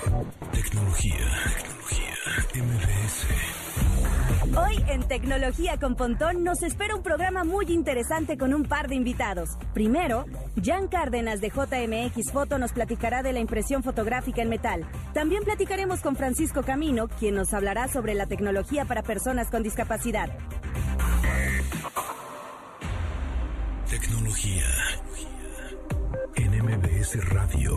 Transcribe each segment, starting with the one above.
Tecnología. Tecnología. MBS. Hoy en Tecnología con Pontón nos espera un programa muy interesante con un par de invitados. Primero, Jan Cárdenas de JMX Foto nos platicará de la impresión fotográfica en metal. También platicaremos con Francisco Camino, quien nos hablará sobre la tecnología para personas con discapacidad. Tecnología. En MBS Radio.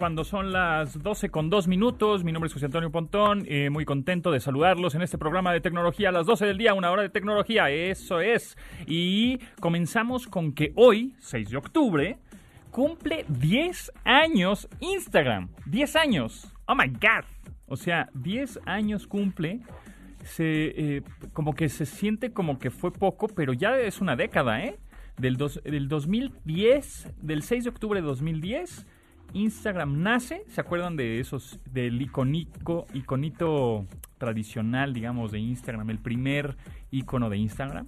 Cuando son las 12 con 2 minutos, mi nombre es José Antonio Pontón, eh, muy contento de saludarlos en este programa de tecnología a las 12 del día, una hora de tecnología, eso es. Y comenzamos con que hoy, 6 de octubre, cumple 10 años Instagram. 10 años. Oh my God. O sea, 10 años cumple. Se, eh, como que se siente como que fue poco, pero ya es una década, ¿eh? Del, dos, del 2010, del 6 de octubre de 2010, Instagram nace. ¿Se acuerdan de esos, del iconico, iconito tradicional, digamos, de Instagram? El primer icono de Instagram.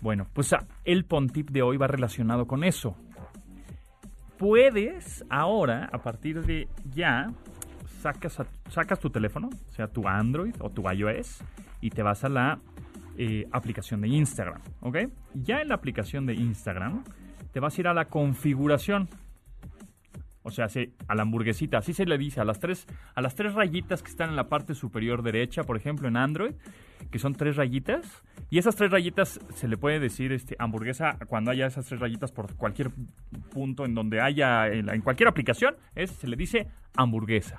Bueno, pues ah, el Pontip de hoy va relacionado con eso puedes ahora, a partir de ya, sacas, sacas tu teléfono, sea tu Android o tu iOS, y te vas a la eh, aplicación de Instagram, ¿ok? Ya en la aplicación de Instagram, te vas a ir a la configuración. O sea, a la hamburguesita, así se le dice, a las, tres, a las tres rayitas que están en la parte superior derecha, por ejemplo, en Android, que son tres rayitas. Y esas tres rayitas se le puede decir este, hamburguesa cuando haya esas tres rayitas por cualquier punto en donde haya, en, cualquier aplicación, es, se le dice hamburguesa.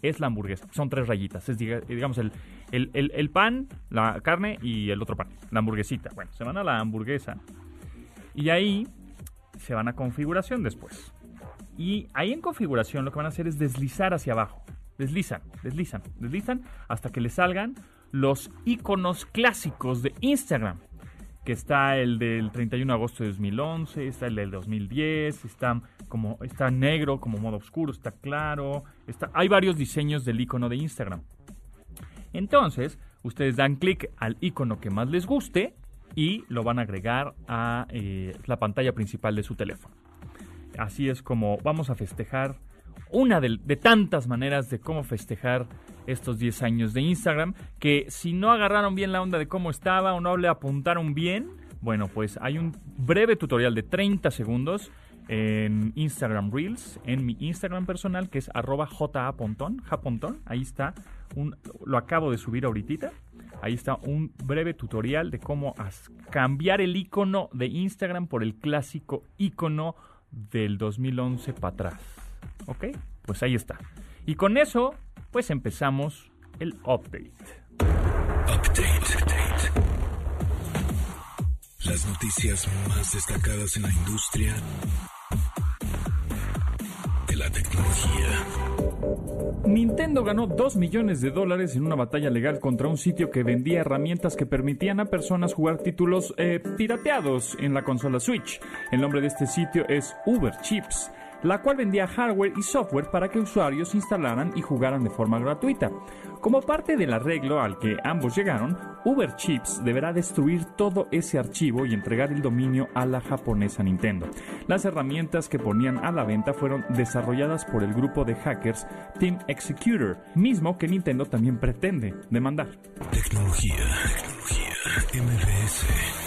Es la hamburguesa. Son tres rayitas. Es digamos el, el, el, pan, la carne y el otro pan. La hamburguesita. Bueno, se van a la hamburguesa. Y ahí se van a configuración después. Y ahí en configuración lo que van a hacer es deslizar hacia abajo. Deslizan, deslizan, deslizan hasta que le salgan los iconos clásicos de Instagram. Que está el del 31 de agosto de 2011, está el del 2010, está, como, está negro como modo oscuro, está claro. Está, hay varios diseños del icono de Instagram. Entonces, ustedes dan clic al icono que más les guste y lo van a agregar a eh, la pantalla principal de su teléfono. Así es como vamos a festejar una de, tantas maneras de cómo festejar estos 10 años de Instagram, que si no agarraron bien la onda de cómo estaba o no le apuntaron bien, bueno, pues hay un breve tutorial de 30 segundos en Instagram Reels, en mi Instagram personal, que es arroba japontón, japontón, ahí está, lo acabo de subir ahorita, ahí está un breve tutorial de cómo cambiar el icono de Instagram por el clásico icono del 2011 para atrás. ¿Ok? Pues ahí está. Y con eso, pues empezamos el update. Update. Las noticias más destacadas en la industria de la tecnología. Nintendo ganó 2 millones de dólares en una batalla legal contra un sitio que vendía herramientas que permitían a personas jugar títulos eh, pirateados en la consola Switch. El nombre de este sitio es Uber Chips la cual vendía hardware y software para que usuarios instalaran y jugaran de forma gratuita. Como parte del arreglo al que ambos llegaron, Uber Chips deberá destruir todo ese archivo y entregar el dominio a la japonesa Nintendo. Las herramientas que ponían a la venta fueron desarrolladas por el grupo de hackers Team Executor, mismo que Nintendo también pretende demandar. Tecnología, tecnología,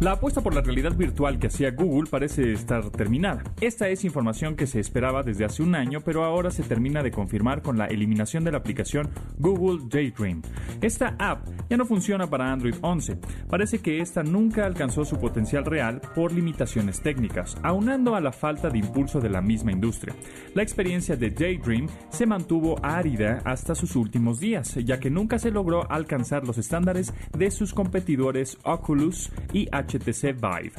la apuesta por la realidad virtual que hacía Google parece estar terminada. Esta es información que se esperaba desde hace un año, pero ahora se termina de confirmar con la eliminación de la aplicación Google Daydream. Esta app ya no funciona para Android 11. Parece que esta nunca alcanzó su potencial real por limitaciones técnicas, aunando a la falta de impulso de la misma industria. La experiencia de Daydream se mantuvo árida hasta sus últimos días, ya que nunca se logró alcanzar los estándares de sus competidores Oculus y Vive.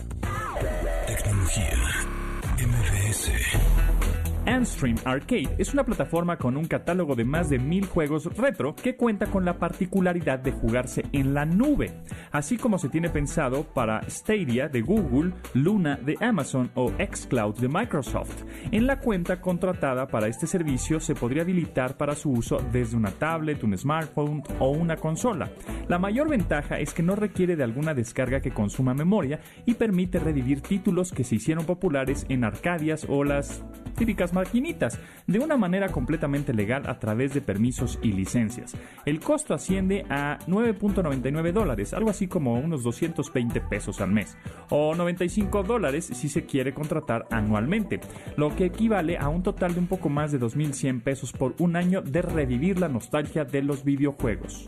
Tecnología. MBS. Andstream Arcade es una plataforma con un catálogo de más de mil juegos retro que cuenta con la particularidad de jugarse en la nube, así como se tiene pensado para Stadia de Google, Luna de Amazon o Xcloud de Microsoft. En la cuenta contratada para este servicio se podría habilitar para su uso desde una tablet, un smartphone o una consola. La mayor ventaja es que no requiere de alguna descarga que consuma memoria y permite revivir títulos que se hicieron populares en Arcadias o las típicas de una manera completamente legal a través de permisos y licencias. El costo asciende a 9.99 dólares, algo así como unos 220 pesos al mes, o 95 dólares si se quiere contratar anualmente, lo que equivale a un total de un poco más de 2.100 pesos por un año de revivir la nostalgia de los videojuegos.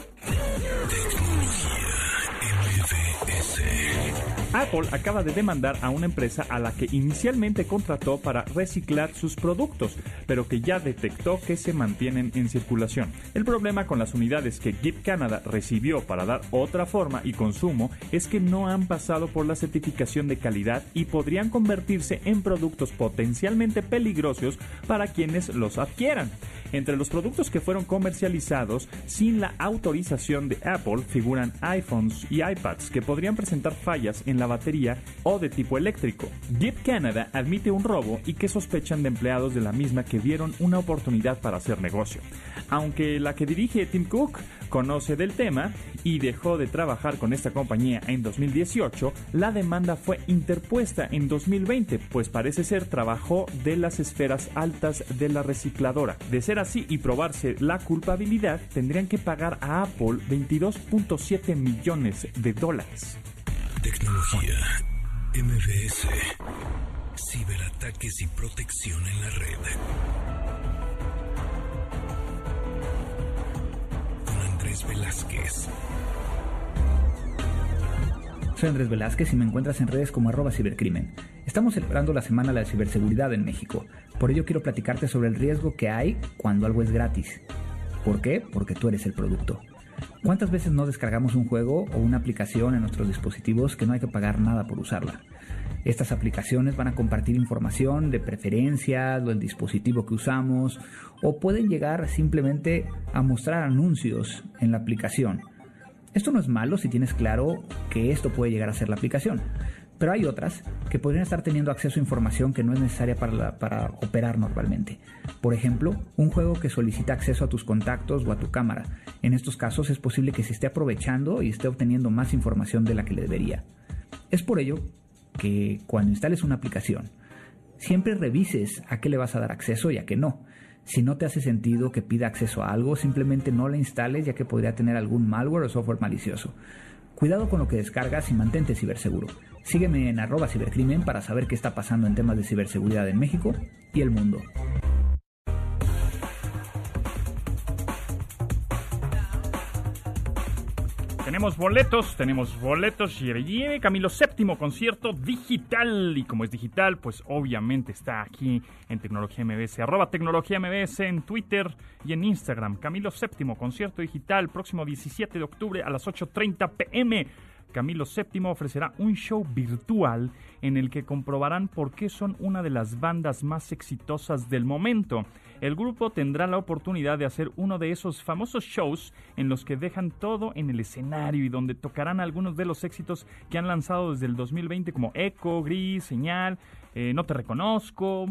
Apple acaba de demandar a una empresa a la que inicialmente contrató para reciclar sus productos, pero que ya detectó que se mantienen en circulación. El problema con las unidades que Jeep Canada recibió para dar otra forma y consumo es que no han pasado por la certificación de calidad y podrían convertirse en productos potencialmente peligrosos para quienes los adquieran. Entre los productos que fueron comercializados sin la autorización de Apple figuran iPhones y iPads que podrían presentar fallas en la batería o de tipo eléctrico. Jeep Canada admite un robo y que sospechan de empleados de la misma que vieron una oportunidad para hacer negocio. Aunque la que dirige Tim Cook conoce del tema y dejó de trabajar con esta compañía en 2018, la demanda fue interpuesta en 2020, pues parece ser trabajo de las esferas altas de la recicladora. De ser así y probarse la culpabilidad, tendrían que pagar a Apple 22.7 millones de dólares. Tecnología. MBS. Ciberataques y protección en la red. Andrés Velázquez. Soy Andrés Velázquez y me encuentras en redes como arroba cibercrimen. Estamos celebrando la Semana de la Ciberseguridad en México. Por ello quiero platicarte sobre el riesgo que hay cuando algo es gratis. ¿Por qué? Porque tú eres el producto. ¿Cuántas veces no descargamos un juego o una aplicación en nuestros dispositivos que no hay que pagar nada por usarla? Estas aplicaciones van a compartir información de preferencias, del dispositivo que usamos, o pueden llegar simplemente a mostrar anuncios en la aplicación. Esto no es malo si tienes claro que esto puede llegar a ser la aplicación, pero hay otras que podrían estar teniendo acceso a información que no es necesaria para, para, operar normalmente. Por ejemplo, un juego que solicita acceso a tus contactos o a tu cámara. En estos casos es posible que se esté aprovechando y esté obteniendo más información de la que le debería. Es por ello que cuando instales una aplicación, siempre revises a qué le vas a dar acceso y a qué no. Si no te hace sentido que pida acceso a algo, simplemente no la instales ya que podría tener algún malware o software malicioso. Cuidado con lo que descargas y mantente ciberseguro. Sígueme en arroba cibercrimen para saber qué está pasando en temas de ciberseguridad en México y el mundo. Tenemos boletos, tenemos boletos, lleve, Camilo VII, concierto digital. Y como es digital, pues obviamente está aquí en Tecnología MBS, arroba Tecnología MBS en Twitter y en Instagram. Camilo VII, concierto digital, próximo 17 de octubre a las 8.30 pm. Camilo VII ofrecerá un show virtual en el que comprobarán por qué son una de las bandas más exitosas del momento. El grupo tendrá la oportunidad de hacer uno de esos famosos shows en los que dejan todo en el escenario y donde tocarán algunos de los éxitos que han lanzado desde el 2020 como Echo, Gris, Señal, eh, No te reconozco.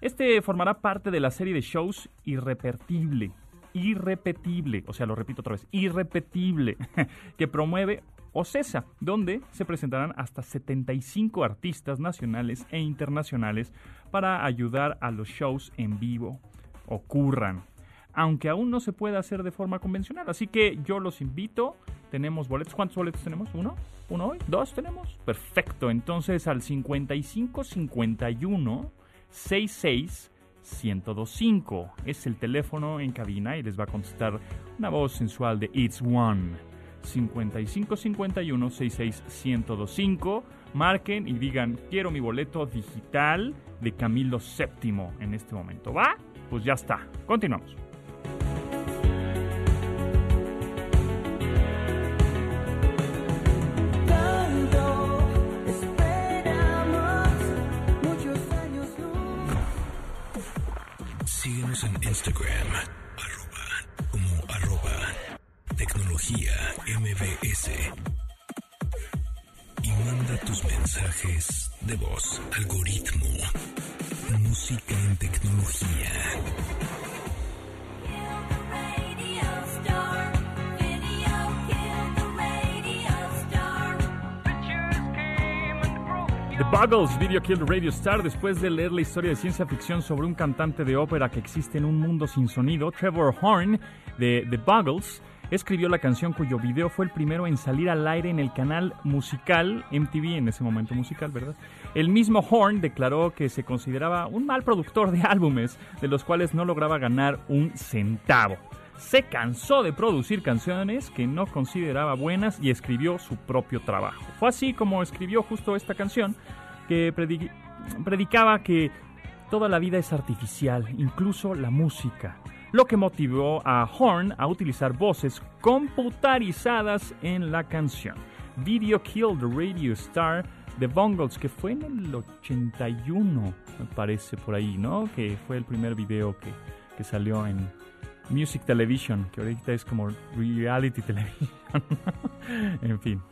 Este formará parte de la serie de shows Irrepetible, irrepetible, o sea, lo repito otra vez, irrepetible, que promueve OCESA, donde se presentarán hasta 75 artistas nacionales e internacionales para ayudar a los shows en vivo ocurran. Aunque aún no se puede hacer de forma convencional. Así que yo los invito. Tenemos boletos. ¿Cuántos boletos tenemos? ¿Uno? ¿Uno hoy? ¿Dos tenemos? Perfecto. Entonces al 55 51 66 1025 es el teléfono en cabina y les va a contestar una voz sensual de It's One. 5551 66 Marquen y digan, quiero mi boleto digital de Camilo VII en este momento. ¿Va? Pues ya está. Continuamos. Síguenos en Instagram, MBS. Y manda tus mensajes de voz, algoritmo, música en tecnología. The Buggles Video Killed Radio Star después de leer la historia de ciencia ficción sobre un cantante de ópera que existe en un mundo sin sonido, Trevor Horn de The Buggles escribió la canción cuyo video fue el primero en salir al aire en el canal musical MTV, en ese momento musical, ¿verdad? El mismo Horn declaró que se consideraba un mal productor de álbumes, de los cuales no lograba ganar un centavo. Se cansó de producir canciones que no consideraba buenas y escribió su propio trabajo. Fue así como escribió justo esta canción, que predicaba que toda la vida es artificial, incluso la música lo que motivó a Horn a utilizar voces computarizadas en la canción. Video Killed Radio Star de Bungles, que fue en el 81, me parece por ahí, ¿no? Que fue el primer video que, que salió en Music Television, que ahorita es como Reality Television. en fin.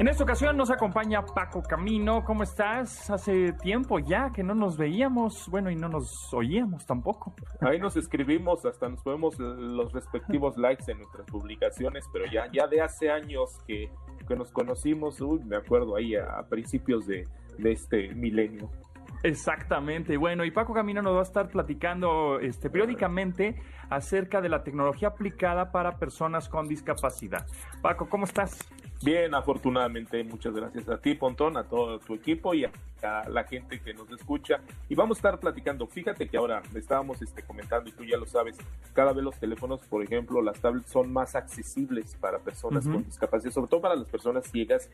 En esta ocasión nos acompaña Paco Camino. ¿Cómo estás? Hace tiempo ya que no nos veíamos, bueno, y no nos oíamos tampoco. Ahí nos escribimos, hasta nos ponemos los respectivos likes en nuestras publicaciones, pero ya, ya de hace años que, que nos conocimos, uy, me acuerdo ahí a, principios de, de este milenio. Exactamente. Bueno, y Paco Camino nos va a estar platicando este, periódicamente acerca de la tecnología aplicada para personas con discapacidad. Paco, ¿cómo estás? Bien, afortunadamente, muchas gracias a ti, Pontón, a todo tu equipo y a, la gente que nos escucha. Y vamos a estar platicando. Fíjate que ahora estábamos este, comentando, y tú ya lo sabes, cada vez los teléfonos, por ejemplo, las tablets son más accesibles para personas con discapacidad, sobre todo para las personas ciegas,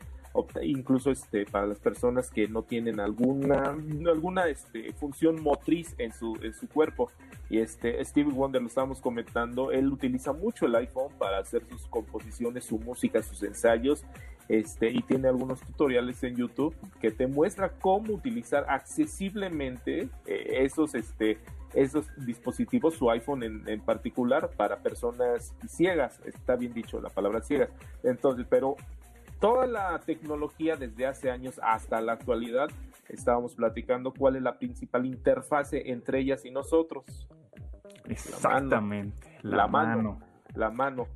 incluso este, para las personas que no tienen alguna, alguna este, función motriz en su, en su cuerpo. Y este, Steve Wonder lo estábamos comentando, él utiliza mucho el iPhone para hacer sus composiciones, su música, sus ensayos este, y tiene algunos tutoriales en YouTube que te muestra cómo utilizar accesiblemente eh, esos, este, esos dispositivos, su iPhone en, particular, para personas ciegas. Está bien dicho la palabra ciegas. Entonces, pero toda la tecnología desde hace años hasta la actualidad, estábamos platicando cuál es la principal interfase entre ellas y nosotros. Exactamente, la mano. La mano.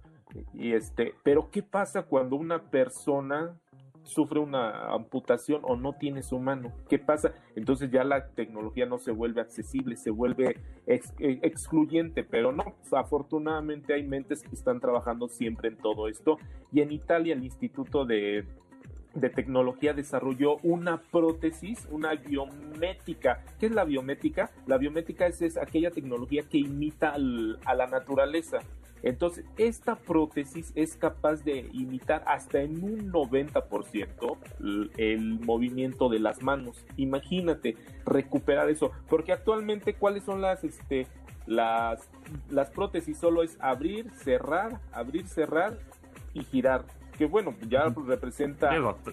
Y este, pero ¿qué pasa cuando una persona sufre una amputación o no tiene su mano? ¿Qué pasa? Entonces ya la tecnología no se vuelve accesible, se vuelve eh, excluyente, pero no, afortunadamente hay mentes que están trabajando siempre en todo esto. Y en Italia el Instituto de, Tecnología desarrolló una prótesis, una biométrica. ¿Qué es la biométrica? La biométrica es, aquella tecnología que imita a la naturaleza. Entonces, esta prótesis es capaz de imitar hasta en un 90% el movimiento de las manos. Imagínate recuperar eso, porque actualmente cuáles son las este las prótesis solo es abrir, cerrar, abrir, cerrar y girar que bueno, ya representa...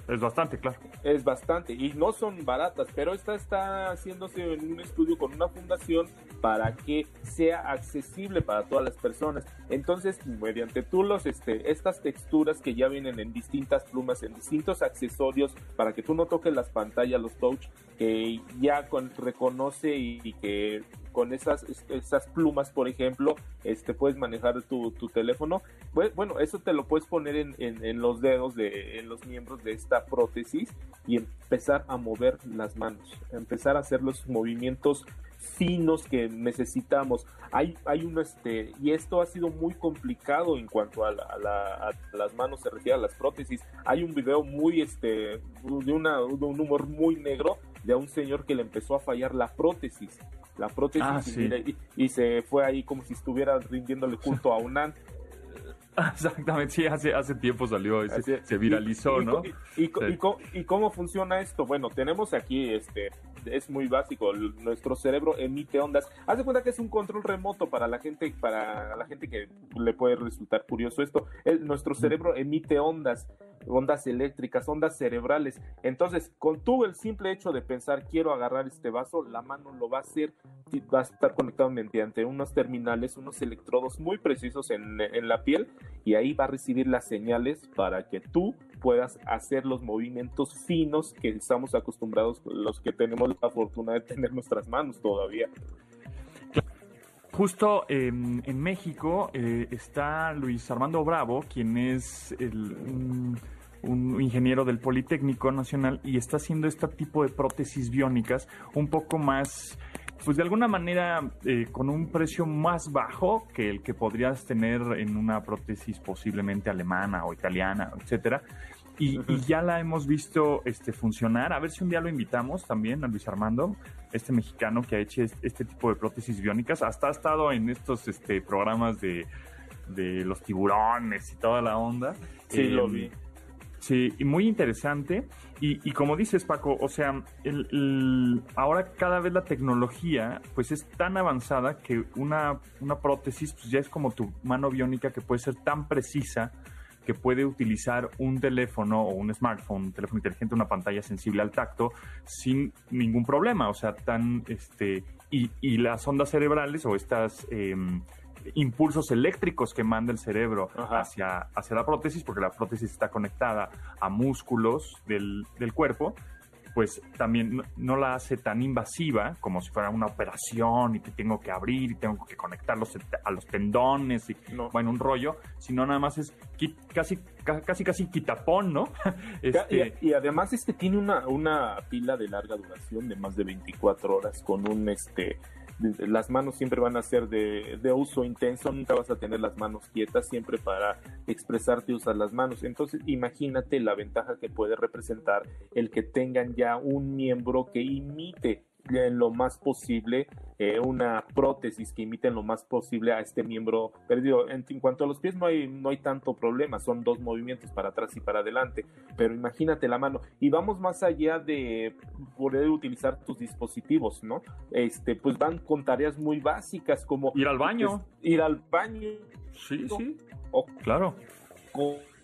Es, bastante, claro. Es bastante, y no son baratas, pero esta está haciéndose en un estudio con una fundación para que sea accesible para todas las personas. Entonces, mediante tú los, este, estas texturas que ya vienen en distintas plumas, en distintos accesorios, para que tú no toques las pantallas, los touch, que ya con, reconoce y que con esas, esas plumas, por ejemplo, este, puedes manejar tu, teléfono. Pues, bueno, eso te lo puedes poner en, en, los dedos, de, en los miembros de esta prótesis y empezar a mover las manos, empezar a hacer los movimientos finos que necesitamos. Hay, hay un este, y esto ha sido muy complicado en cuanto a, las manos se refiere a las prótesis. Hay un video muy, este, de, una, de un humor muy negro de un señor que le empezó a fallar la prótesis la prótesis ah, y, se fue ahí como si estuviera rindiéndole culto a Unan. Exactamente, sí, hace, hace tiempo salió, se, viralizó, ¿no? Y, y, cómo funciona esto? Bueno, tenemos aquí, este, es muy básico, nuestro cerebro emite ondas. Haz de cuenta que es un control remoto para la gente, para la gente que le puede resultar curioso esto. nuestro cerebro emite ondas, ondas eléctricas, ondas cerebrales. Entonces, con tú el simple hecho de pensar quiero agarrar este vaso, la mano lo va a hacer, va a estar conectado mediante unos terminales, unos electrodos muy precisos en, la piel y ahí va a recibir las señales para que tú puedas hacer los movimientos finos que estamos acostumbrados los que tenemos la fortuna de tener nuestras manos todavía. Justo en México eh, está Luis Armando Bravo, quien es un, ingeniero del Politécnico Nacional y está haciendo este tipo de prótesis biónicas un poco más pues de alguna manera eh, con un precio más bajo que el que podrías tener en una prótesis posiblemente alemana o italiana, etcétera. Y, ya la hemos visto este, funcionar. A ver si un día lo invitamos también a Luis Armando, este mexicano que ha hecho este, tipo de prótesis biónicas. Hasta ha estado en estos este, programas de, los tiburones y toda la onda. Sí, lo em, vi. Sí, y muy interesante. Y, como dices, Paco, o sea, el, ahora cada vez la tecnología pues es tan avanzada que una, una prótesis pues ya es como tu mano biónica que puede ser tan precisa que puede utilizar un teléfono o un smartphone, un teléfono inteligente, una pantalla sensible al tacto sin ningún problema. O sea, tan, este, y, y las ondas cerebrales o estas em, impulsos eléctricos que manda el cerebro hacia, hacia la prótesis, porque la prótesis está conectada a músculos del, del cuerpo, pues también no, la hace tan invasiva como si fuera una operación y te tengo que abrir y tengo que conectarlos a los tendones y bueno, un rollo, sino nada más es casi casi casi quitapón, ¿no? Este y, además este tiene una, una pila de larga duración de más de 24 horas con un este las manos siempre van a ser de, uso intenso, nunca vas a tener las manos quietas, siempre para expresarte usas las manos. Entonces imagínate la ventaja que puede representar el que tengan ya un miembro que imite en lo más posible eh, una prótesis que imite en lo más posible a este miembro perdido. En, cuanto a los pies no hay, no hay tanto problema, son dos movimientos para atrás y para adelante, pero imagínate la mano. Y vamos más allá de poder utilizar tus dispositivos, ¿no? Este, pues van con tareas muy básicas como ir al baño, ir al baño, sí, sí, o, claro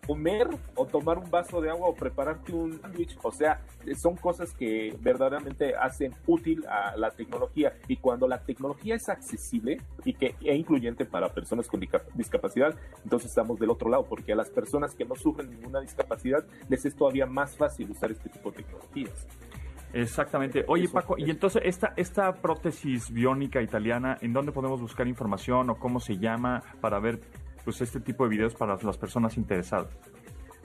comer o tomar un vaso de agua o prepararte un sándwich. O sea, son cosas que verdaderamente hacen útil a la tecnología. Y cuando la tecnología es accesible y que e incluyente para personas con discapacidad, entonces estamos del otro lado, porque a las personas que no sufren ninguna discapacidad les es todavía más fácil usar este tipo de tecnologías. Exactamente. Oye, Paco, y entonces esta, esta prótesis biónica italiana, ¿en dónde podemos buscar información o cómo se llama para ver pues este tipo de videos para las personas interesadas?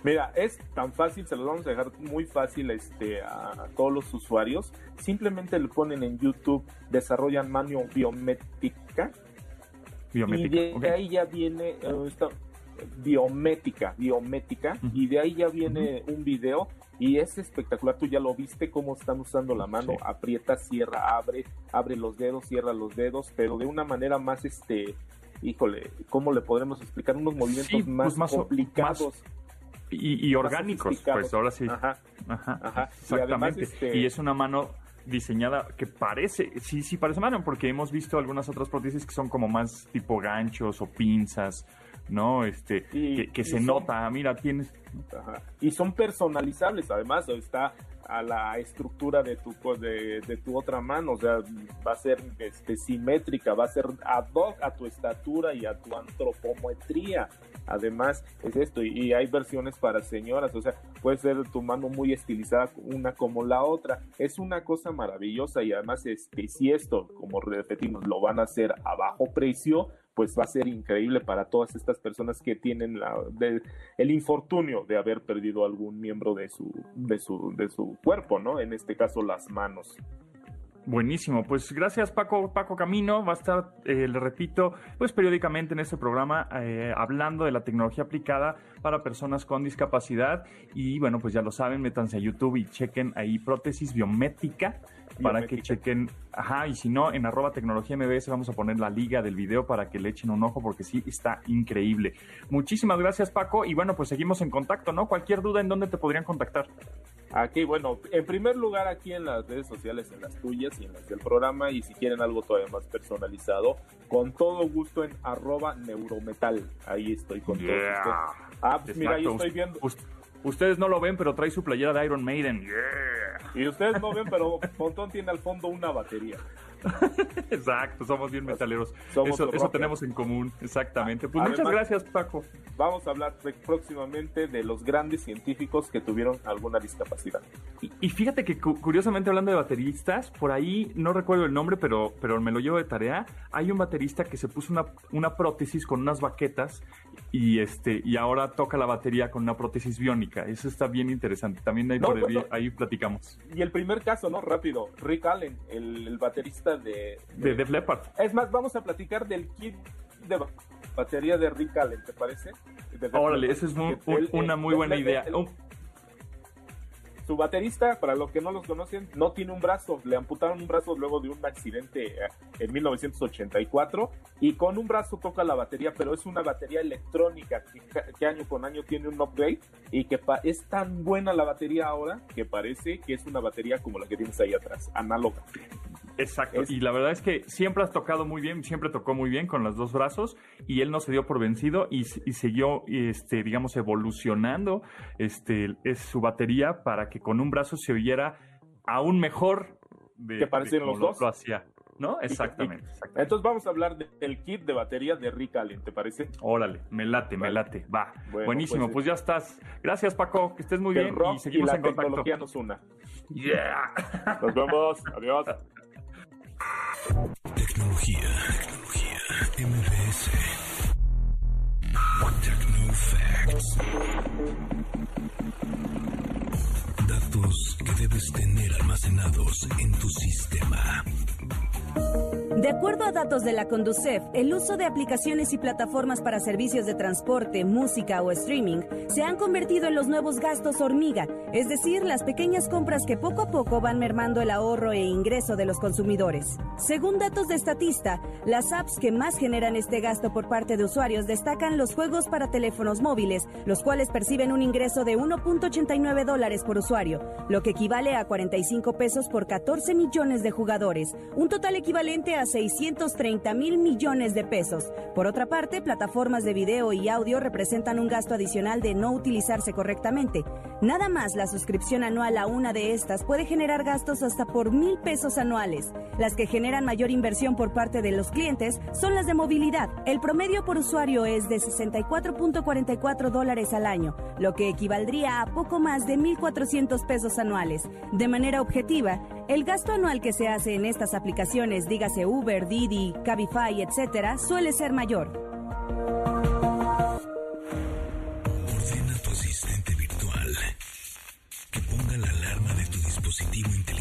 Mira, es tan fácil, se los vamos a dejar muy fácil este, a, todos los usuarios. Simplemente le ponen en YouTube, desarrollan mano biométrica. Biométrica. Y de ahí ya viene uh, esta, biométrica, biométrica, y de ahí ya viene un video y es espectacular. Tú ya lo viste cómo están usando la mano, aprieta, cierra, abre, abre los dedos, cierra los dedos, pero de una manera más este híjole, ¿cómo le podremos explicar? Unos movimientos pues más, complicados. y, orgánicos, pues ahora sí. Ajá, ajá, exactamente. Este y, es una mano diseñada que parece, sí, sí parece mano, porque hemos visto algunas otras prótesis que son como más tipo ganchos o pinzas, ¿no? Este, que, se nota, mira, tienes... Y son personalizables, además, está a la estructura de tu, de, de, tu otra mano, o sea, va a ser este, simétrica, va a ser ad hoc a tu estatura y a tu antropometría. Además, es esto, y, hay versiones para señoras, o sea, puede ser tu mano muy estilizada una como la otra. Es una cosa maravillosa y además, este, si esto, como repetimos, lo van a hacer a bajo precio, pues va a ser increíble para todas estas personas que tienen el infortunio de haber perdido algún miembro de su, de su, de su cuerpo, ¿no? En este caso las manos. Buenísimo, pues gracias Paco, Paco Camino, va a estar, eh, le repito, pues periódicamente en este programa eh, hablando de la tecnología aplicada para personas con discapacidad y bueno, pues ya lo saben, métanse a YouTube y chequen ahí prótesis biométrica para que chequen, ajá, y si no, en arroba tecnología MBS vamos a poner la liga del video para que le echen un ojo porque sí, está increíble. Muchísimas gracias Paco y bueno, pues seguimos en contacto, ¿no? Cualquier duda en dónde te podrían contactar. Aquí, bueno, en primer lugar aquí en las redes sociales, en las tuyas y en las del programa, y si quieren algo todavía más personalizado, con todo gusto en arroba neurometal. Ahí estoy con todo esto. Ah, pues mira, ahí estoy viendo. Ustedes no lo ven, pero trae su playera de Iron Maiden. Y ustedes no ven, pero Pontón tiene al fondo una batería. Exacto, somos bien metaleros. eso, tenemos en común, exactamente. Pues muchas gracias, Paco. Vamos a hablar próximamente de los grandes científicos que tuvieron alguna discapacidad. Y, fíjate que curiosamente hablando de bateristas, por ahí no recuerdo el nombre, pero, pero me lo llevo de tarea. Hay un baterista que se puso una, una prótesis con unas baquetas y este y ahora toca la batería con una prótesis biónica. Eso está bien interesante. También ahí, ahí, platicamos. Y el primer caso, ¿no? Rápido. Rick Allen, el, baterista de, de, Def Leppard. Es más, vamos a platicar del kit de batería de Rick Allen, ¿te parece? Órale, esa es una muy buena idea. Su baterista, para los que no los conocen, no tiene un brazo. Le amputaron un brazo luego de un accidente eh, en 1984 y con un brazo toca la batería, pero es una batería electrónica que, año con año tiene un upgrade y que es tan buena la batería ahora que parece que es una batería como la que tienes ahí atrás, análoga. Exacto. Y la verdad es que siempre has tocado muy bien, siempre tocó muy bien con los dos brazos y él no se dio por vencido y, siguió, este, digamos, evolucionando este, es su batería para que con un brazo se oyera aún mejor de, que parecieron los dos. Lo hacía. ¿No? Exactamente, Entonces vamos a hablar del kit de batería de Rick Allen, ¿te parece? Órale, me late, me late. Va. Buenísimo, pues, pues, ya estás. Gracias, Paco, que estés muy bien y seguimos en contacto. tecnología nos una. Yeah. Nos vemos. Adiós. Tecnología, tecnología, MBS. Techno Facts. Datos que debes tener almacenados en tu sistema. De acuerdo a datos de la Conducef, el uso de aplicaciones y plataformas para servicios de transporte, música o streaming se han convertido en los nuevos gastos hormiga, es decir, las pequeñas compras que poco a poco van mermando el ahorro e ingreso de los consumidores. Según datos de Statista, las apps que más generan este gasto por parte de usuarios destacan los juegos para teléfonos móviles, los cuales perciben un ingreso de 1.89 dólares por usuario, lo que equivale a 45 pesos por 14 millones de jugadores, un total equivalente a 630 mil millones de pesos. Por otra parte, plataformas de video y audio representan un gasto adicional de no utilizarse correctamente. Nada más la suscripción anual a una de estas puede generar gastos hasta por mil pesos anuales. Las que generan mayor inversión por parte de los clientes son las de movilidad. El promedio por usuario es de 64.44 dólares al año, lo que equivaldría a poco más de 1.400 pesos anuales. De manera objetiva, el gasto anual que se hace en estas aplicaciones, dígase Uber, Didi, Cabify, etc., suele ser mayor.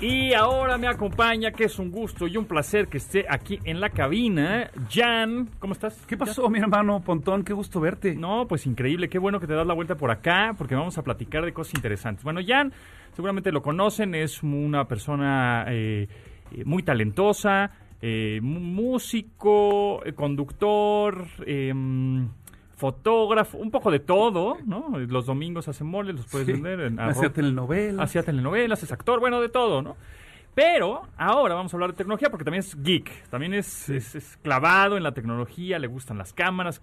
Y ahora me acompaña, que es un gusto y un placer que esté aquí en la cabina, Jan. ¿Cómo estás? ¿Qué pasó, mi hermano Pontón? Qué gusto verte. No, pues increíble, qué bueno que te das la vuelta por acá, porque vamos a platicar de cosas interesantes. Bueno, Jan, seguramente lo conocen, es una persona eh, eh, muy talentosa, eh, músico, conductor, em, fotógrafo, un poco de todo, ¿no? Los domingos hace moles, los puedes vender. En hacía telenovelas. Hacía telenovelas, es actor, bueno, de todo, ¿no? Pero ahora vamos a hablar de tecnología porque también es geek, también es, es, clavado en la tecnología, le gustan las cámaras.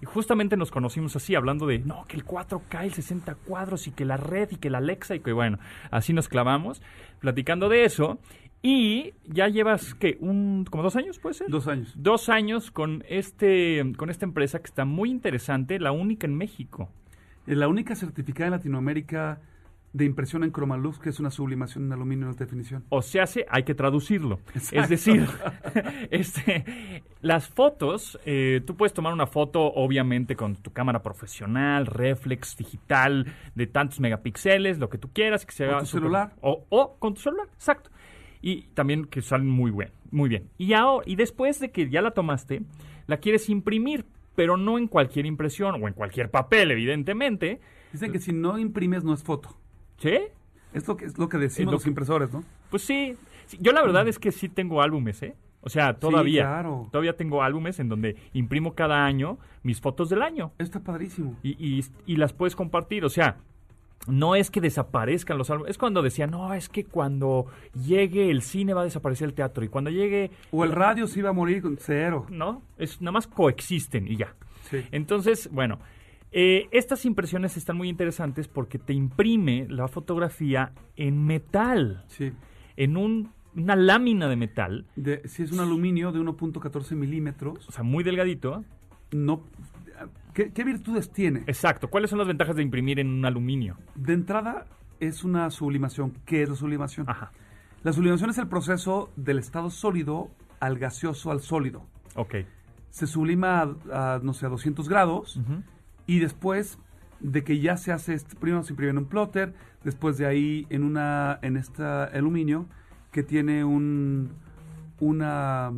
y justamente nos conocimos así, hablando de, no, que el 4K, el 60 cuadros y que la red y que la Alexa y que bueno, así nos clavamos platicando de eso. Y ya llevas, ¿qué? Un, ¿Como dos años, puede ser? Dos años. Dos años con, este, con esta empresa que está muy interesante, la única en México. La única certificada en Latinoamérica de impresión en cromaluz, que es una sublimación en aluminio en alta definición. O sea, hay que traducirlo. Es decir, este, las fotos, eh, tú puedes tomar una foto obviamente con tu cámara profesional, reflex, digital, de tantos megapíxeles, lo que tú quieras. Que sea con tu celular. O, o con tu celular, exacto y también que salen muy bien, muy bien. Y ahora y después de que ya la tomaste, la quieres imprimir, pero no en cualquier impresión o en cualquier papel, evidentemente. Dicen que si no imprimes no es foto. ¿Sí? Es lo que es lo que decimos los impresores, ¿no? Pues sí. Yo la verdad es que sí tengo álbumes, ¿eh? O sea, todavía. claro. Todavía tengo álbumes en donde imprimo cada año mis fotos del año. Está padrísimo. Y, y, y las puedes compartir. O sea, no es que desaparezcan los álbumes, es cuando decían, no, es que cuando llegue el cine va a desaparecer el teatro y cuando llegue... O el radio se iba a morir con cero. No, es nada más coexisten y ya. Entonces, bueno, eh, estas impresiones están muy interesantes porque te imprime la fotografía en metal. Sí. En un, una lámina de metal. De, si es un aluminio de 1.14 milímetros. O sea, muy delgadito. No, ¿Qué, virtudes tiene? Exacto. ¿Cuáles son las ventajas de imprimir en un aluminio? De entrada, es una sublimación. ¿Qué es la sublimación? La sublimación es el proceso del estado sólido al gaseoso al sólido. Ok. Se sublima a, no sé, a 200 grados y después de que ya se hace, este, primero se imprime en un plotter, después de ahí en una en este aluminio que tiene un una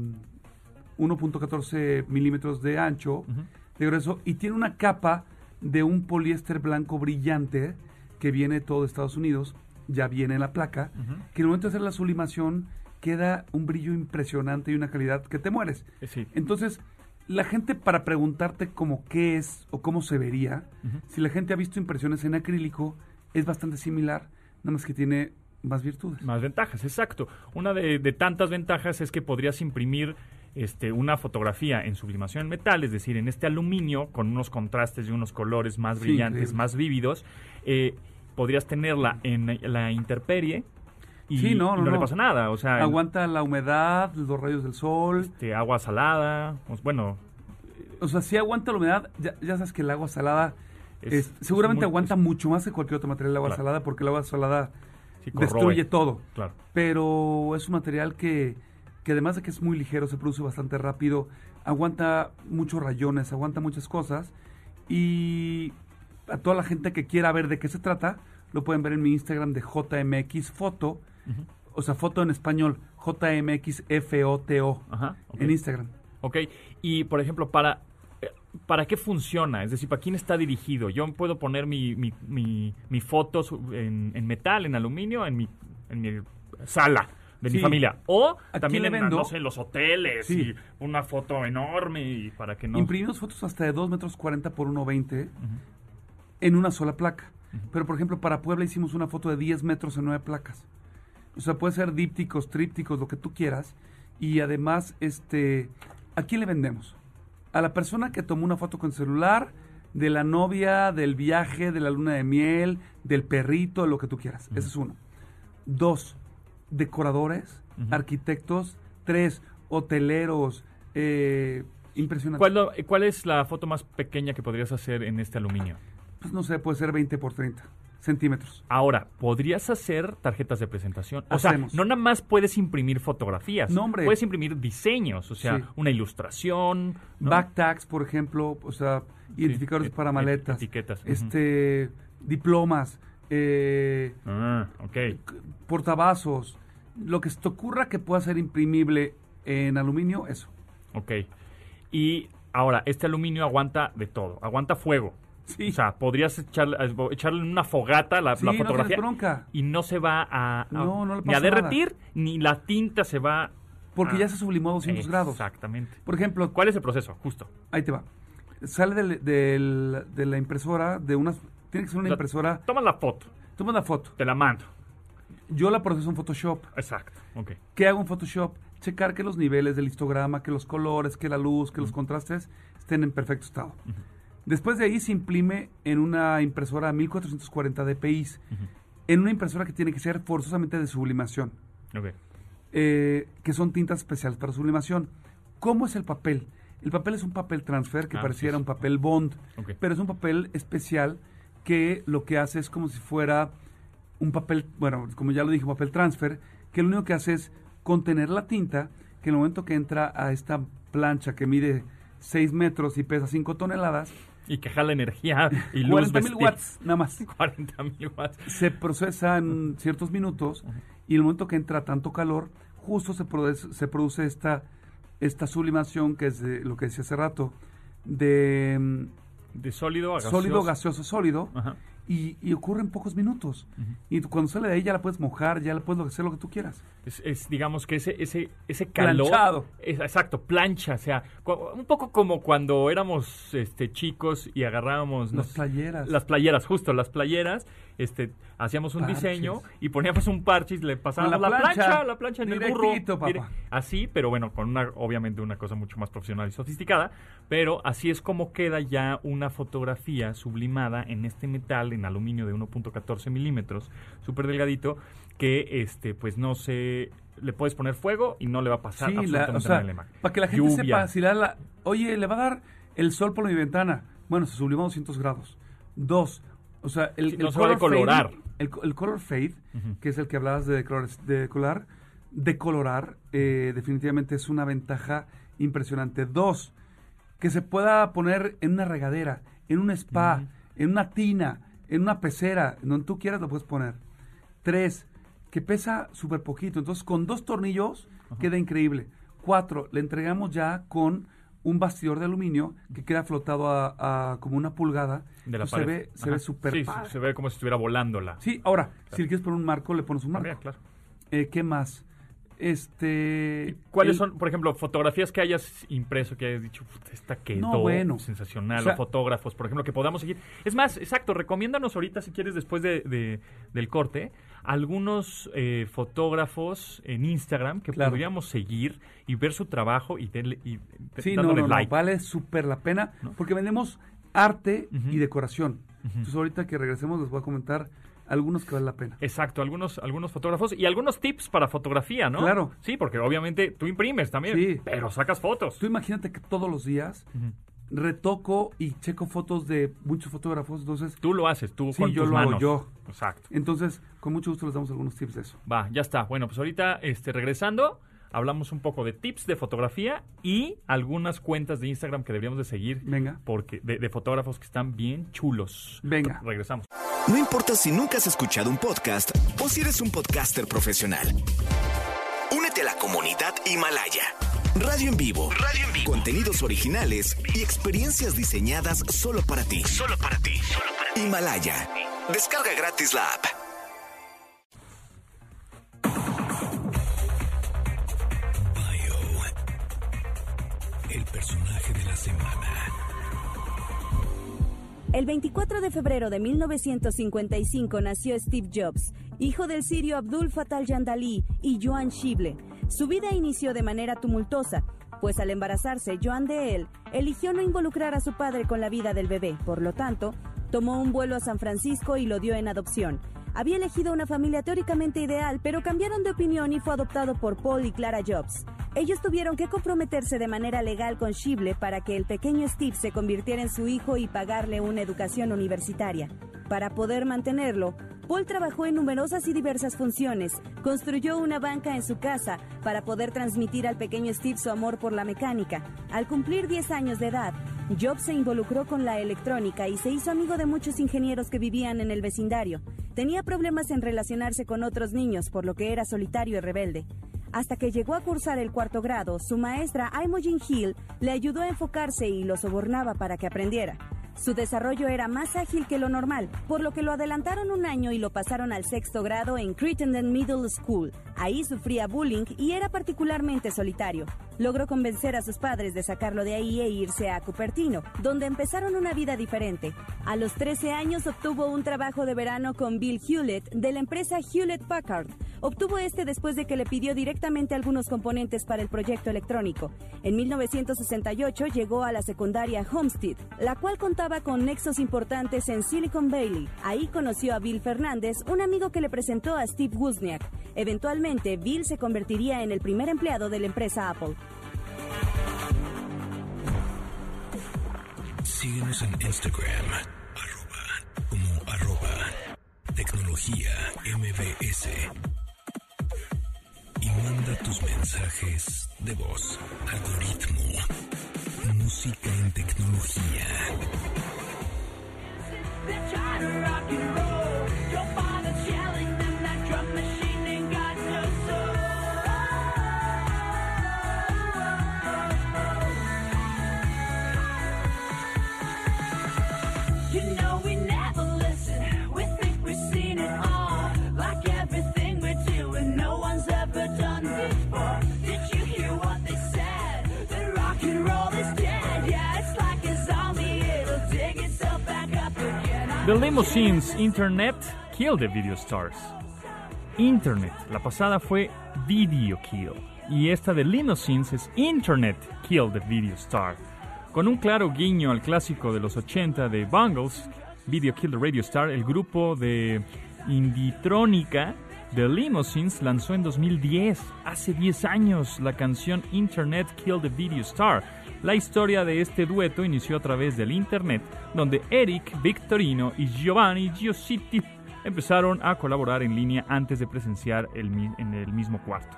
1.14 milímetros de ancho, de grueso y tiene una capa de un poliéster blanco brillante que viene todo de Estados Unidos, ya viene en la placa, que en el momento de hacer la sublimación queda un brillo impresionante y una calidad que te mueres. Eh, Entonces, la gente para preguntarte cómo qué es o cómo se vería, si la gente ha visto impresiones en acrílico, es bastante similar, nada más que tiene más virtudes. Más ventajas, exacto. Una de, de tantas ventajas es que podrías imprimir este, una fotografía en sublimación en metal, es decir, en este aluminio, con unos contrastes y unos colores más brillantes, más vívidos, eh, podrías tenerla en la intemperie y, no, no, le pasa nada. O sea, Aguanta la humedad, los rayos del sol. Este, agua salada, pues, bueno. O sea, si aguanta la humedad, ya, sabes que el agua salada es, seguramente aguanta mucho más que cualquier otro material el agua salada, porque el agua salada destruye todo. Claro. Pero es un material que que además de que es muy ligero, se produce bastante rápido, aguanta muchos rayones, aguanta muchas cosas. Y a toda la gente que quiera ver de qué se trata, lo pueden ver en mi Instagram de JMX Foto, o sea, foto en español, JMXFOTO, en Instagram. Ok, y por ejemplo, para, eh, ¿para qué funciona? Es decir, ¿para quién está dirigido? Yo puedo poner mi, mi, mi, foto en, en, metal, en aluminio, en mi, en mi sala de mi familia. O también le vendo? en los hoteles y una foto enorme y para que no... Imprimimos fotos hasta de 2 metros 40 por 1,20 en una sola placa. Pero, por ejemplo, para Puebla hicimos una foto de 10 metros en 9 placas. O sea, puede ser dípticos, trípticos, lo que tú quieras. Y además, este, ¿a quién le vendemos? A la persona que tomó una foto con celular, de la novia, del viaje, de la luna de miel, del perrito, de lo que tú quieras. Ese es uno. Dos, decoradores, arquitectos, tres, hoteleros, eh, impresionante. ¿Cuál, ¿Cuál, es la foto más pequeña que podrías hacer en este aluminio? Pues no sé, puede ser 20 por 30 centímetros. Ahora, ¿podrías hacer tarjetas de presentación? O sea, no nada más puedes imprimir fotografías. No, hombre. Puedes imprimir diseños, o sea, una ilustración. Backtags, por ejemplo, o sea, identificadores para maletas. Etiquetas. Este, diplomas, eh, ah, portavasos, lo que se te ocurra que pueda ser imprimible en aluminio, eso. Ok. Y ahora, este aluminio aguanta de todo. Aguanta fuego. Sí. O sea, podrías echarle, echarle en una fogata la, Sí, la no fotografía bronca. y no se va a, a- No, no le ni a nada. derretir ni la tinta se va Porque ya se sublimó a 200 grados. Exactamente. Por ejemplo, ¿Cuál es el proceso? Justo. ahí te va. Sale del- del- de la impresora, de unas... Tiene que ser una sea, impresora... Toma la foto, Toma la foto. te la mando. Yo la proceso en Photoshop. Exacto. Ok. ¿Qué hago en Photoshop? Checar que los niveles del histograma, que los colores, que la luz, que los contrastes estén en perfecto estado. Después de ahí se imprime en una impresora 1440 dpi, en una impresora que tiene que ser forzosamente de sublimación, Ok. eh, que son tintas especiales para sublimación. ¿Cómo es el papel? El papel es un papel transfer que Ah, pareciera sí, sí. un papel bond, Ok. pero es un papel especial que lo que hace es como si fuera un papel, bueno, como ya lo dije, papel transfer, que lo único que hace es contener la tinta, que en el momento que entra a esta plancha que mide 6 metros y pesa 5 toneladas, Y que jala energía y luz 40 mil bestia. watts nada más, 40 mil watts. se procesa en ciertos minutos y en el momento que entra tanto calor, justo se produce, se produce esta, esta sublimación que es de lo que decía hace rato, de mm, De sólido a gaseoso. sólido, gaseoso, sólido, Ajá. y, y ocurre en pocos minutos. Y cuando sale de ahí ya la puedes mojar, ya la puedes hacer lo que tú quieras. Es, es, digamos que ese, ese, ese calor. Planchado. es- exacto, plancha. O sea, un poco como cuando éramos este, chicos y agarrábamos. Las nos- playeras. Las playeras, justo, las playeras. Este, hacíamos un Parches. diseño y poníamos un parche y le pasábamos la, la plancha, la plancha en el burro. papá. Así, pero bueno, con una, obviamente una cosa mucho más profesional y sofisticada. Pero así es como queda ya una fotografía sublimada en este metal, en aluminio de 1.14 milímetros, súper delgadito, que este, pues no se le puedes poner fuego y no le va a pasar Sí, la- absolutamente o sea, nada en la imagen. para que la gente Lluvia. sepa, si le da la, oye, le va a dar el sol por mi ventana. Bueno, se sublimó a 200 grados. Dos, o sea, el, Sí, el se color decolorar. fade- el, el color fade, que es el que hablabas de decolorar, de decolorar, eh, definitivamente es una ventaja impresionante. Dos, que se pueda poner en una regadera, en un spa, en una tina, en una pecera, en donde tú quieras lo puedes poner. Tres, que pesa súper poquito. Entonces, con dos tornillos queda increíble. Cuatro, le entregamos ya con un bastidor de aluminio que queda flotado a, a como una pulgada. de la Entonces, se pared. ve, se ve súper Sí, padre. se ve como si estuviera volándola. Sí, ahora, si le quieres poner un marco, le pones un marco. También, claro. Eh, ¿Qué más? Este... ¿Cuáles el- son, por ejemplo, fotografías que hayas impreso, que hayas dicho, "Puta, esta quedó No, bueno. sensacional? O sea- o fotógrafos, por ejemplo, que podamos seguir. Es más, exacto, recomiéndanos ahorita, si quieres, después de, de- del corte, algunos eh, fotógrafos en Instagram que Claro. podríamos seguir y ver su trabajo y, denle- y Sí, no, dándole no, no, like. vale súper la pena porque vendemos arte y decoración. Entonces ahorita que regresemos les voy a comentar algunos que valen la pena. Exacto, algunos, algunos fotógrafos y algunos tips para fotografía, ¿no? Claro. Sí, porque obviamente tú imprimes también, Sí. pero sacas fotos. Tú imagínate que todos los días retoco y checo fotos de muchos fotógrafos, entonces, Tú lo haces, tú Sí, con yo tus lo hago manos. yo. Exacto. entonces con mucho gusto les damos algunos tips de eso. Va, ya está. Bueno, pues ahorita este, regresando, hablamos un poco de tips de fotografía y algunas cuentas de Instagram que deberíamos de seguir Venga. porque de, de fotógrafos que están bien chulos. Venga. Regresamos. No importa si nunca has escuchado un podcast o si eres un podcaster profesional. Únete a la comunidad Himalaya. Radio en vivo. Radio en vivo. Contenidos originales y experiencias diseñadas solo para ti. Solo para ti. Himalaya. Descarga gratis la app. El 24 de febrero de 1955 nació Steve Jobs, hijo del sirio Abdul Fattah Yandali y Joan Schible. Su vida inició de manera tumultuosa, pues al embarazarse Joan de él, eligió no involucrar a su padre con la vida del bebé. Por lo tanto, tomó un vuelo a San Francisco y lo dio en adopción. Había elegido una familia teóricamente ideal, pero cambiaron de opinión y fue adoptado por Paul y Clara Jobs. Ellos tuvieron que comprometerse de manera legal con Schible para que el pequeño Steve se convirtiera en su hijo y pagarle una educación universitaria. Para poder mantenerlo, Paul trabajó en numerosas y diversas funciones. Construyó una banca en su casa para poder transmitir al pequeño Steve su amor por la mecánica. Al cumplir 10 años de edad, Jobs se involucró con la electrónica y se hizo amigo de muchos ingenieros que vivían en el vecindario. Tenía problemas en relacionarse con otros niños, por lo que era solitario y rebelde. Hasta que llegó a cursar el cuarto grado, su maestra Imogen Hill le ayudó a enfocarse y lo sobornaba para que aprendiera. Su desarrollo era más ágil que lo normal, por lo que lo adelantaron un año y lo pasaron al sexto grado en Crittenden Middle School. Ahí sufría bullying y era particularmente solitario. Logró convencer a sus padres de sacarlo de ahí e irse a Cupertino, donde empezaron una vida diferente. A los 13 años obtuvo un trabajo de verano con Bill Hewlett de la empresa Hewlett Packard. Obtuvo este después de que le pidió directamente algunos componentes para el proyecto electrónico. En 1968 llegó a la secundaria Homestead, la cual contaba con nexos importantes en Silicon Valley. Ahí conoció a Bill Fernández, un amigo que le presentó a Steve Wozniak. Eventualmente, Bill se convertiría en el primer empleado de la empresa Apple. Síguenos en Instagram, arroba, como arroba, tecnología MBS. Y manda tus mensajes de voz, algoritmo, música en tecnología. The Limousines Internet Kill the Video Stars. Internet, la pasada fue Video Kill. Y esta de Limousines es Internet Kill the Video Star. Con un claro guiño al clásico de los 80 de Bungles, Video Kill the Radio Star, el grupo de Inditrónica The Limousines lanzó en 2010, hace 10 años, la canción Internet Kill the Video Star. La historia de este dueto inició a través del Internet, donde Eric Victorino y Giovanni Giositti empezaron a colaborar en línea antes de presenciar el en el mismo cuarto.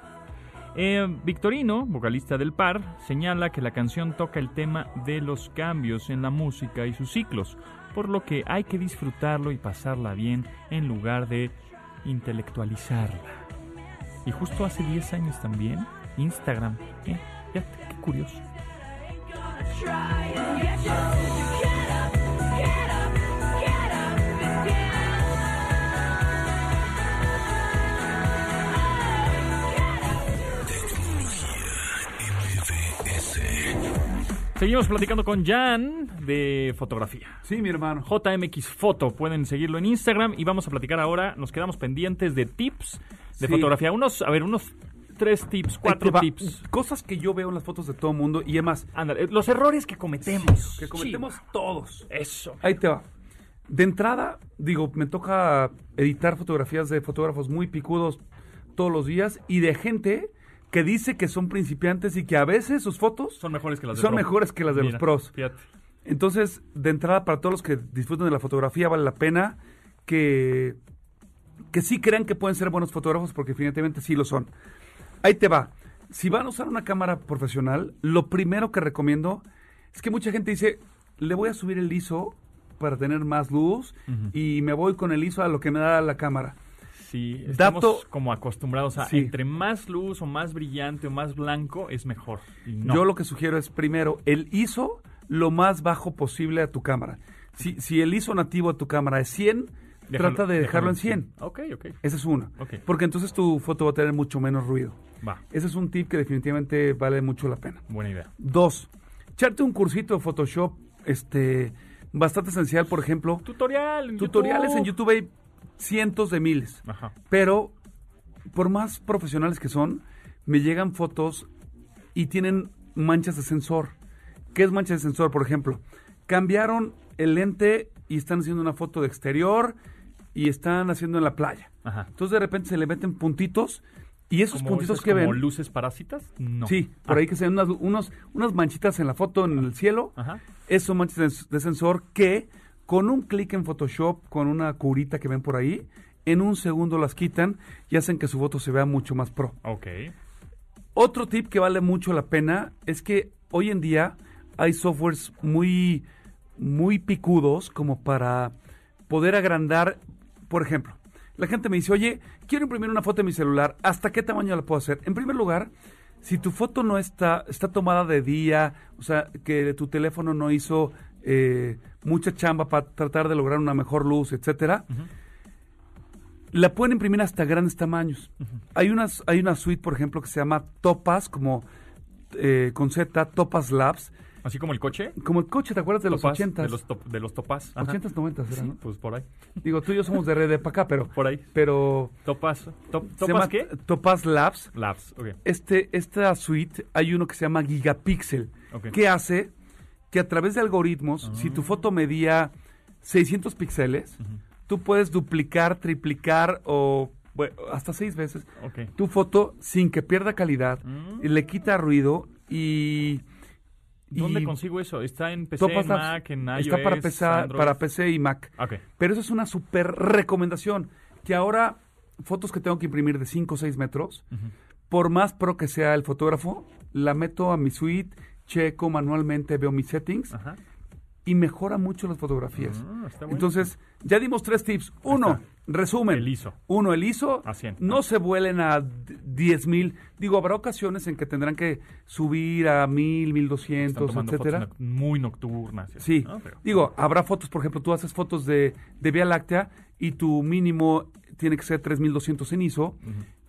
Eh, Victorino, vocalista del par, señala que la canción toca el tema de los cambios en la música y sus ciclos, por lo que hay que disfrutarlo y pasarla bien en lugar de intelectualizarla. Y justo hace 10 años también, Instagram. ¿eh? Qué curioso. Seguimos platicando con Jan de fotografía. Sí, mi hermano. JMX Foto, pueden seguirlo en Instagram y vamos a platicar ahora, nos quedamos pendientes de tips de Sí. fotografía. Unos, a ver, unos tres tips, cuatro va. tips. Cosas que yo veo en las fotos de todo mundo y además Ándale, eh, los errores que cometemos. que cometemos todos. Eso. Ahí te va. De entrada, digo, me toca editar fotografías de fotógrafos muy picudos todos los días y de gente que dice que son principiantes y que a veces sus fotos Son mejores que las de son pro. mejores que las de Mira, los pros. Fíjate. Entonces, de entrada, para todos los que disfruten de la fotografía, vale la pena que, que sí crean que pueden ser buenos fotógrafos, porque definitivamente sí lo son. Ahí te va. Si van a usar una cámara profesional, lo primero que recomiendo es que mucha gente dice, le voy a subir el ISO para tener más luz y me voy con el ISO a lo que me da la cámara. Sí, estamos Dato- como acostumbrados a Sí. entre más luz o más brillante o más blanco es mejor. No. Yo lo que sugiero es primero el ISO lo más bajo posible a tu cámara. Si, si el ISO nativo a tu cámara es 100, Déjalo- trata de dejarlo en en 100. Ok, ok. Ese es uno. Porque entonces tu foto va a tener mucho menos ruido. Va, Ese es un tip que definitivamente vale mucho la pena. buena idea. Dos, echarte un cursito de Photoshop este, bastante esencial, por ejemplo. Tutorial. en Tutoriales en YouTube hay cientos de miles. Ajá. Pero, por más profesionales que son, me llegan fotos y tienen manchas de sensor. ¿Qué es mancha de sensor, por ejemplo? Cambiaron el lente y están haciendo una foto de exterior y están haciendo en la playa. Ajá. Entonces de repente se le meten puntitos y esos ¿Cómo puntitos esas que como ven... luces parásitas? No. Sí, por Ah, ahí que se ven unas, unos- unas manchitas en la foto en el cielo. Ajá. Son manchas de, de sensor que con un clic en Photoshop, con una curita que ven por ahí, en un segundo las quitan y hacen que su foto se vea mucho más pro. Ok. Otro tip que vale mucho la pena es que hoy en día hay softwares muy, muy picudos como para poder agrandar, por ejemplo, la gente me dice, oye, quiero imprimir una foto de mi celular, ¿hasta qué tamaño la puedo hacer? En primer lugar, si tu foto no está, está tomada de día, o sea, que tu teléfono no hizo eh, mucha chamba para tratar de lograr una mejor luz, etcétera, la pueden imprimir hasta grandes tamaños. Hay unas, hay una suite, por ejemplo, que se llama Topaz, como eh, con Z, Topaz Labs, Así como el coche. como el coche, ¿te acuerdas de los Topaz, 80 De los, top- de los topaz. Ajá. 80s, 90s, era, Sí, ¿no? pues por ahí. Digo, tú y yo somos de red para acá, pero, Por ahí. pero Topaz. Top, ¿Topaz llama qué? Topaz Labs. Labs. Ok. Este, esta suite hay uno que se llama Gigapixel, Ok. que hace que a través de algoritmos, si Ah. tu foto medía 600 píxeles, tú puedes duplicar, triplicar o bueno, hasta seis veces tu foto sin que pierda calidad, Mm. y le quita ruido y... ¿Dónde y consigo eso? ¿Está en PC, en Mac, en iOS, está para PC, Android? para PC y Mac. Pero eso es una super recomendación. Que ahora, fotos que tengo que imprimir de 5 o 6 metros, por más pro que sea el fotógrafo, la meto a mi suite, checo manualmente, veo mis settings Ajá. y mejora mucho las fotografías. Ah, está bueno. Entonces, ya dimos tres tips. Uno, resumen. El ISO. Uno, el ISO. A 100. No se vuelen a d- 10 mil. Digo, habrá ocasiones en que tendrán que subir a mil, mil Están doscientos, tomando etcétera. fotos noc- muy nocturnas. Sí, digo, habrá fotos, por ejemplo, tú haces fotos de, de Vía Láctea y tu mínimo tiene que ser 3200 en ISO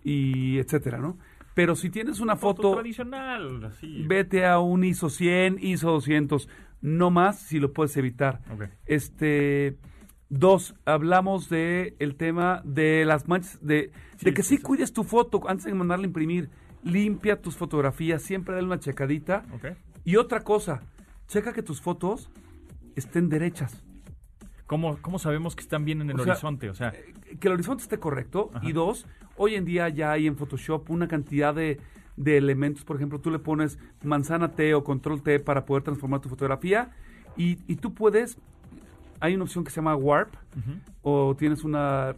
y etcétera, ¿no? Pero si tienes una foto, foto, tradicional, así. vete a un ISO 100, ISO 200, no más si lo puedes evitar. Ok. Este, dos, hablamos de el tema de las manchas, de, Sí, de que sí, sí, sí. cuides tu foto antes de mandarla a imprimir. Limpia tus fotografías, siempre dale una checadita. Ok. Y otra cosa, checa que tus fotos estén derechas. ¿Cómo, ¿Cómo sabemos que están bien en el O sea, horizonte? O sea, Eh, Que el horizonte esté correcto. Ajá. Y dos, hoy en día ya hay en Photoshop una cantidad de, de elementos. Por ejemplo, tú le pones manzana T o control T para poder transformar tu fotografía. Y, y tú puedes, hay una opción que se llama Warp o tienes una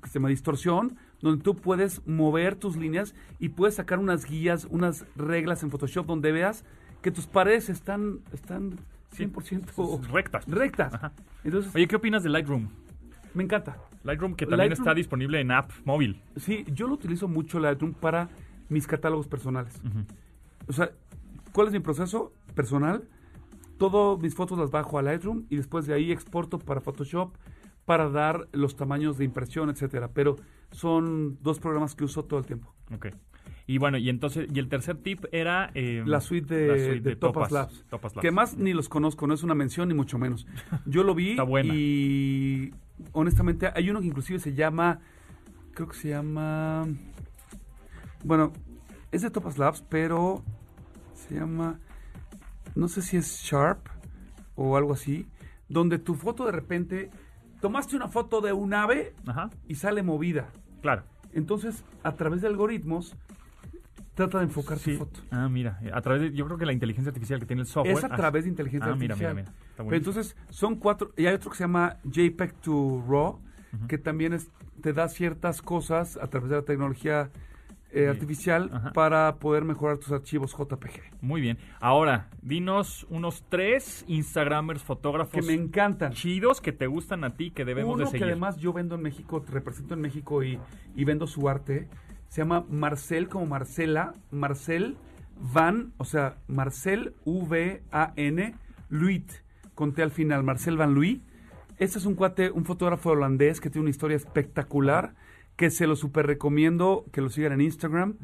que se llama distorsión, donde tú puedes mover tus líneas y puedes sacar unas guías, unas reglas en Photoshop donde veas que tus paredes están, están 100% rectas. rectas. Ajá. Entonces, Oye, ¿qué opinas de Lightroom? me encanta. Lightroom que también Lightroom- está disponible en app móvil. Sí, yo lo utilizo mucho Lightroom para mis catálogos personales. O sea, ¿cuál es mi proceso personal? Todas mis fotos las bajo a Lightroom y después de ahí exporto para Photoshop para dar los tamaños de impresión, etcétera. Pero son dos programas que uso todo el tiempo. Ok. Y bueno, y entonces, y el tercer tip era... eh, La suite de, la suite de Topaz, Labs, Topaz Labs. Que más ni los conozco, no es una mención ni mucho menos. Yo lo vi Está buena. y honestamente hay uno que inclusive se llama, creo que se llama, bueno, es de Topaz Labs, pero se llama, no sé si es Sharp o algo así, donde tu foto de repente, tomaste una foto de un ave Ajá, y sale movida. claro. Entonces, a través de algoritmos, trata de enfocar Sí. tu foto. Ah, mira, a través de, yo creo que la inteligencia artificial que tiene el software... Es a ah, través de inteligencia ah, mira, artificial. mira, mira. Está Pero entonces son cuatro, y hay otro que se llama JPEG to RAW, que también es, te da ciertas cosas a través de la tecnología eh, Sí. artificial Ajá. para poder mejorar tus archivos JPG. Muy bien. Ahora, dinos unos tres Instagramers, Que fotógrafos me encantan. chidos que te gustan a ti, que debemos Uno de que seguir. además yo vendo en México, te represento en México y, y vendo su arte, se llama Marcel como Marcela, Marcel Van, o sea, Marcel V-A-N, Luit, conté al final, Marcel Van Louis. Este es un cuate, un fotógrafo holandés que tiene una historia espectacular, que se lo super recomiendo que lo sigan en Instagram.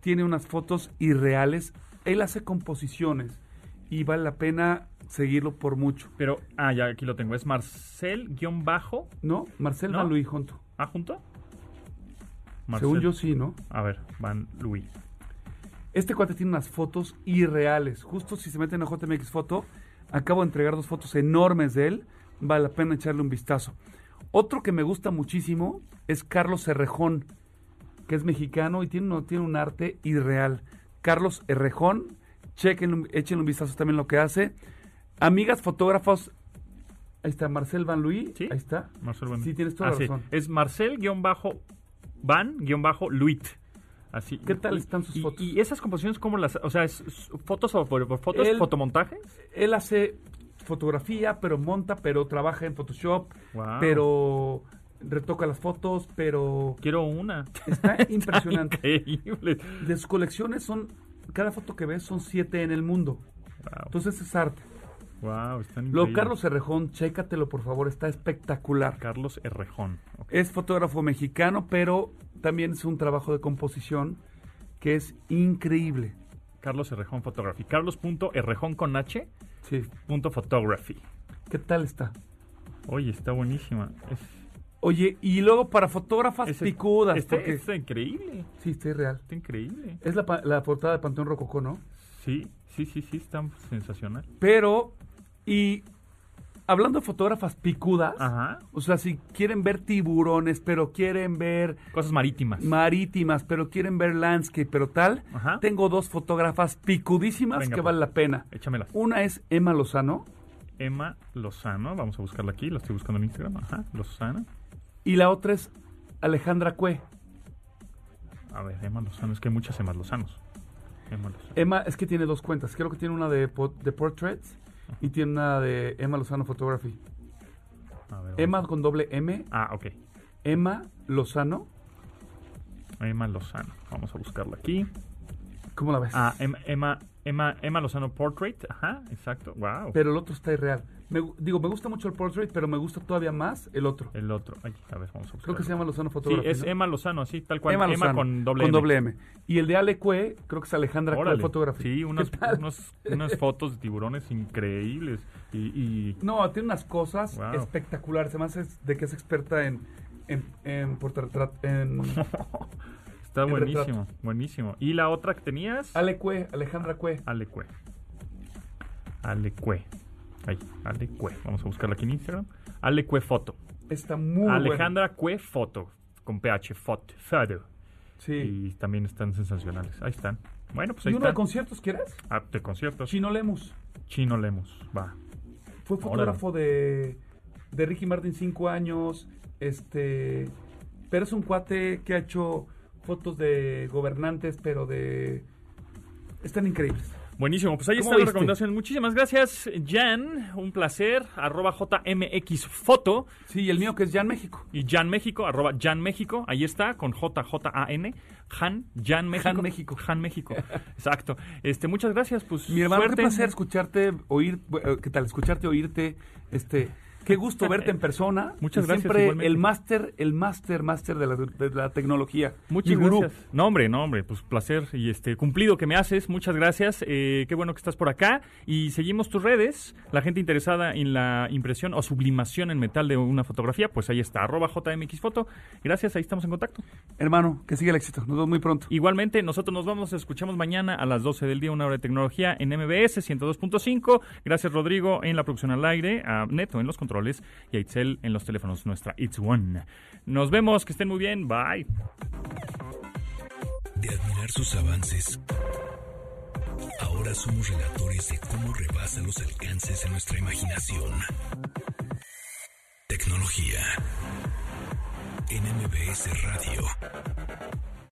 Tiene unas fotos irreales. Él hace composiciones y vale la pena seguirlo por mucho. Pero, ah, ya aquí lo tengo. Es Marcel-bajo. ¿No? Marcel ¿No? Van Louis junto. ¿Ah, junto? Según yo sí, ¿no? A ver, Van Louis. Este cuate tiene unas fotos irreales. Justo si se meten a JMX Foto, acabo de entregar dos fotos enormes de él. Vale la pena echarle un vistazo. Otro que me gusta muchísimo es Carlos Errejón, que es mexicano y tiene, uno- tiene un arte irreal. Carlos Errejón, chequen, échenle un vistazo también lo que hace. Amigas fotógrafos, ahí está Marcel Van Louis, ¿Sí? ahí está. Marcel Van Sí, tienes toda Ah, la sí. razón. Es Marcel-Van-Luit. Así. ¿Qué tal están sus y- fotos? Y esas composiciones, ¿cómo las...? O sea, ¿es, fotos o fotos, Él- fotomontajes? Él hace fotografía, pero monta, pero trabaja en Photoshop, Wow. pero retoca las fotos, pero Quiero una. está impresionante. Increíble. De sus colecciones son, cada foto que ves son siete en el mundo. Wow. Entonces es arte. Wow, están Lo. Carlos Herrejón, chécatelo por favor, está espectacular. Carlos Errejón. Ok. Es fotógrafo mexicano, pero también es un trabajo de composición que es increíble. Carlos Errejón Photography. Carlos.errejón con H. Sí. Punto photography. ¿Qué tal está? Oye, está buenísima. Es, Oye, y luego para fotógrafas ese- picudas, este- porque... Está increíble. Sí, está real. Está increíble. Es la, la portada de Panteón Rococó, ¿no? Sí, sí, sí, sí, está sensacional. Pero, y hablando de fotógrafas picudas, Ajá. o sea, si quieren ver tiburones, pero quieren ver Cosas marítimas. marítimas, pero quieren ver landscape, pero tal, Ajá. tengo dos fotógrafas picudísimas Venga, que pues. vale la pena. Échamelas. Una es Emma Lozano Emma Lozano. Vamos a buscarla aquí. La estoy buscando en Instagram. Ajá. Lozano. y la otra es Alejandra Cue. A ver, Emma Lozano. Es que hay muchas Emma Lozanos. Emma Lozano. Emma es que tiene dos cuentas. Creo que tiene una de, de portraits y tiene una de Emma Lozano Photography. Ver, Emma con doble M, Ah, ok. Emma Lozano. Emma Lozano. Vamos a buscarla aquí. ¿Cómo la ves? Ah, Emma, Emma, Emma, Emma Lozano Portrait. Ajá, exacto. Wow. Pero el otro está irreal. Me digo, me gusta mucho el portrait, pero me gusta todavía más el otro. El otro. Ay, a ver, vamos a buscar. Creo que se llama Lozano Sí, Photography. es ¿no? Emma Lozano, así, tal cual. Emma Emma, Lozano, con doble M. M. Y el de Ale Cue, creo que es Alejandra Cue. Photography. Sí, unos, unas fotos de tiburones increíbles. Y, y- No, tiene unas cosas Wow. espectaculares. Además es de que es experta en, en, en portarretrat- en está buenísimo, buenísimo. ¿Y la otra que tenías? Ale Cue, Alejandra Cue. Alecue. Alecue. Ahí, Alecue. Vamos a buscarla aquí en Instagram. Alecue Foto. Está muy Alejandra Cue Foto. Con PH, Foto. Foto. Sí. Y también están sensacionales. Ahí están. Bueno, pues ahí ¿Y uno de conciertos quieres? Ah, de conciertos. Chino Lemus. Chino Lemus. Va. Fue Órale. fotógrafo de, de Ricky Martin cinco años. Este. Pero es un cuate que ha hecho fotos de gobernantes, pero de. Están increíbles. Buenísimo, pues ahí ¿Cómo está la recomendación. Muchísimas gracias, Jan. Un placer. Arroba JMX Foto. Sí, y el mío que es Jan México. Y Jan México, arroba Jan México. Ahí está, con J-J-A-N. Han, Jan México. Han México. Han México. Exacto. Este, muchas gracias. Pues Mi hermano, suerte. qué placer escucharte, oír, eh, ¿qué tal? Escucharte, oírte, este, qué gusto verte en persona. Muchas gracias, Siempre igualmente. el máster, el máster, máster de la, de la tecnología. Muchas gracias. No, hombre, no, hombre, pues placer y este cumplido que me haces. Muchas gracias. Eh, qué bueno que estás por acá. Y seguimos tus redes. La gente interesada en la impresión o sublimación en metal de una fotografía, pues ahí está, arroba JMXfoto. Gracias, ahí estamos en contacto. Hermano, que siga el éxito. Nos vemos muy pronto. Igualmente, nosotros nos vamos, escuchamos mañana a las 12 del día, una hora de tecnología en MBS 102.5. Gracias, Rodrigo, en la producción al aire, a Neto en los controles y a Itzel en los teléfonos, nuestra It's One. Nos vemos, que estén muy bien, bye. De admirar sus avances, ahora somos relatores de cómo rebasa los alcances de nuestra imaginación. Tecnología. En MBS Radio.